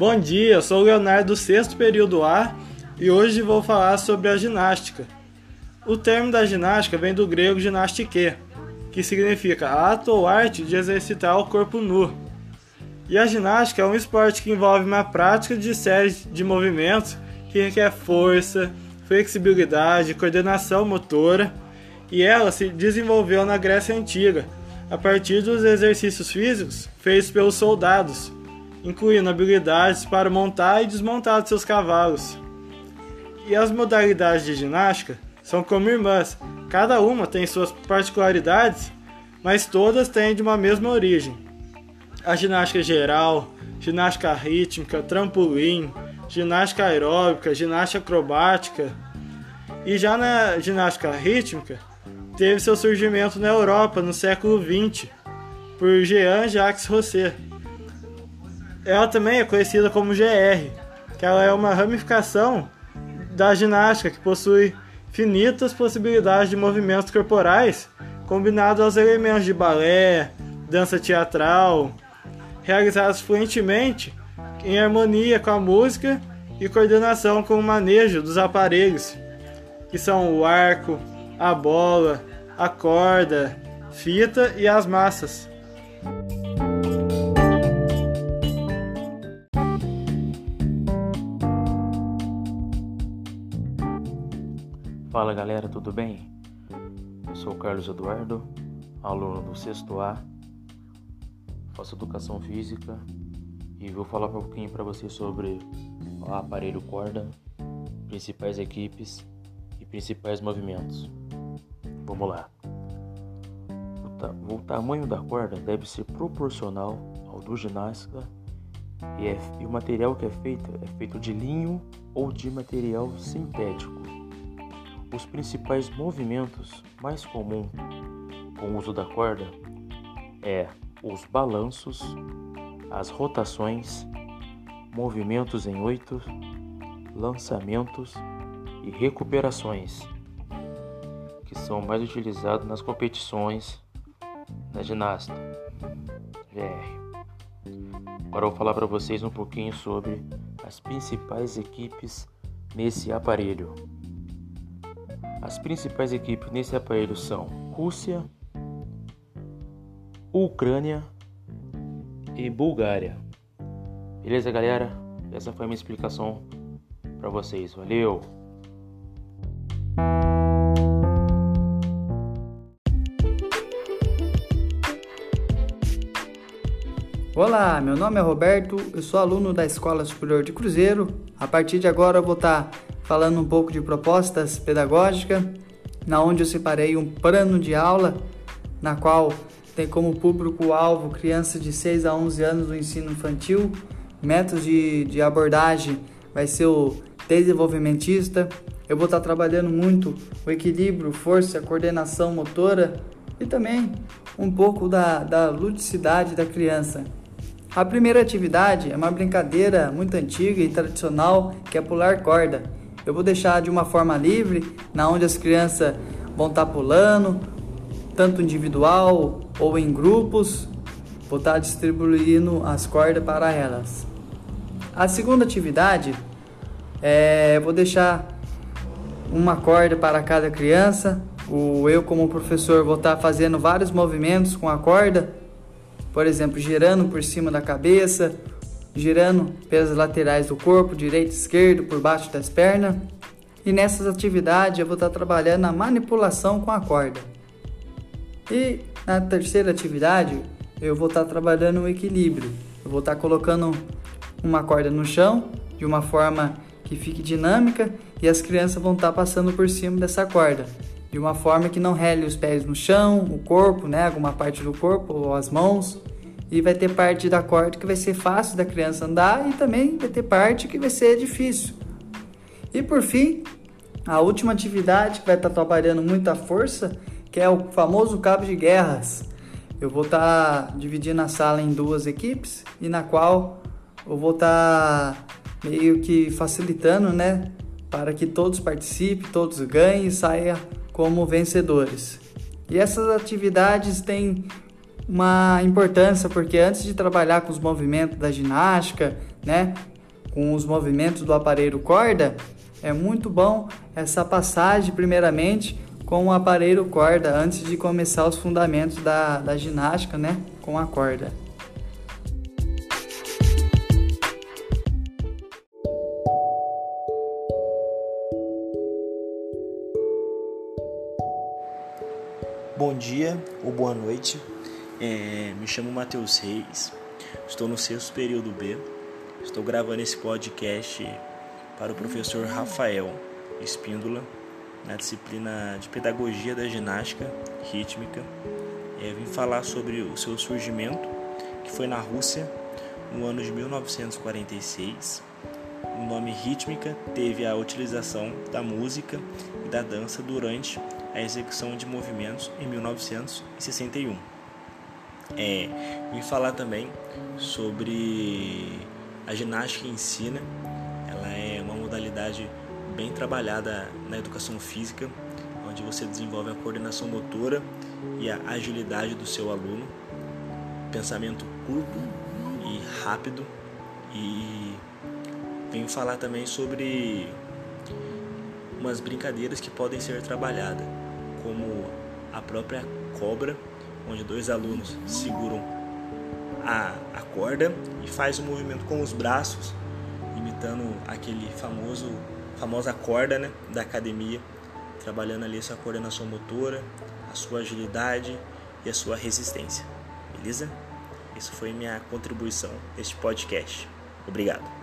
Bom dia, eu sou o Leonardo do sexto período A e hoje vou falar sobre a ginástica. O termo da ginástica vem do grego ginastike, que significa ato ou arte de exercitar o corpo nu. E a ginástica é um esporte que envolve uma prática de séries de movimentos que requer força, flexibilidade, coordenação motora, e ela se desenvolveu na Grécia Antiga, a partir dos exercícios físicos feitos pelos soldados, incluindo habilidades para montar e desmontar seus cavalos. E as modalidades de ginástica são como irmãs, cada uma tem suas particularidades, mas todas têm de uma mesma origem. A ginástica geral, ginástica rítmica, trampolim, ginástica aeróbica, ginástica acrobática. E já na ginástica rítmica, teve seu surgimento na Europa no século XX por Jean-Jacques Rosset. Ela também é conhecida como GR, que ela é uma ramificação da ginástica que possui finitas possibilidades de movimentos corporais combinados aos elementos de balé, dança teatral, realizados fluentemente em harmonia com a música e coordenação com o manejo dos aparelhos, que são o arco, a bola, a corda, fita e as massas. Fala galera, tudo bem? Eu sou o Carlos Eduardo, aluno do sexto A, faço educação física e vou falar um pouquinho para você sobre o aparelho corda, principais equipes e principais movimentos. Vamos lá. O tamanho da corda deve ser proporcional ao do ginástica e, é, e o material que é feito é feito de linho ou de material sintético. Os principais movimentos mais comuns com o uso da corda é os balanços, as rotações, movimentos em oito, lançamentos e recuperações, que são mais utilizados nas competições da ginástica. VR. Agora eu vou falar para vocês um pouquinho sobre as principais equipes nesse aparelho. As principais equipes nesse aparelho são Rússia, Ucrânia e Bulgária. Beleza, galera? Essa foi a minha explicação para vocês. Valeu! Olá, meu nome é Roberto, eu sou aluno da Escola Superior de Cruzeiro. A partir de agora eu vou estar tá falando um pouco de propostas pedagógicas, na onde eu separei um plano de aula, na qual tem como público-alvo crianças de 6 a 11 anos do ensino infantil. Métodos de, de abordagem vai ser o desenvolvimentista. Eu vou estar trabalhando muito o equilíbrio, força, coordenação motora e também um pouco da, da ludicidade da criança. A primeira atividade é uma brincadeira muito antiga e tradicional que é pular corda. Eu vou deixar de uma forma livre, na onde as crianças vão estar tá pulando, tanto individual ou em grupos, vou estar tá distribuindo as cordas para elas. A segunda atividade é vou deixar uma corda para cada criança. O eu como professor vou estar tá fazendo vários movimentos com a corda, por exemplo, girando por cima da cabeça, girando pelas laterais do corpo, direito e esquerdo, por baixo das pernas. E nessas atividades eu vou estar trabalhando a manipulação com a corda. E na terceira atividade eu vou estar trabalhando o equilíbrio. Eu vou estar colocando uma corda no chão de uma forma que fique dinâmica e as crianças vão estar passando por cima dessa corda de uma forma que não rele os pés no chão, o corpo, né, alguma parte do corpo ou as mãos e vai ter parte da corda que vai ser fácil da criança andar e também vai ter parte que vai ser difícil. E por fim, a última atividade que vai estar trabalhando muita força, que é o famoso cabo de guerras. Eu vou estar dividindo a sala em duas equipes e na qual eu vou estar meio que facilitando, né, para que todos participem, todos ganhem e saiam como vencedores. E essas atividades têm uma importância porque antes de trabalhar com os movimentos da ginástica, né, com os movimentos do aparelho corda, é muito bom essa passagem, primeiramente, com o aparelho corda, antes de começar os fundamentos da, da ginástica, né? Com a corda. Bom dia ou boa noite, é, me chamo Matheus Reis, estou no sexto período B, estou gravando esse podcast para o professor Rafael Espíndola, na disciplina de Pedagogia da Ginástica Rítmica. É, vim falar sobre o seu surgimento, que foi na Rússia, no ano de 1946. O nome rítmica teve a utilização da música e da dança durante a execução de movimentos em 1961. É, vim falar também sobre a ginástica em si, né? Ela é uma modalidade bem trabalhada na educação física, onde você desenvolve a coordenação motora e a agilidade do seu aluno, pensamento curto e rápido e venho falar também sobre umas brincadeiras que podem ser trabalhadas como a própria cobra, onde dois alunos seguram a, a corda e faz o um movimento com os braços, imitando aquele famoso famosa corda né, da academia, trabalhando ali a sua coordenação motora, a sua agilidade e a sua resistência. Beleza? Isso foi minha contribuição neste podcast. Obrigado.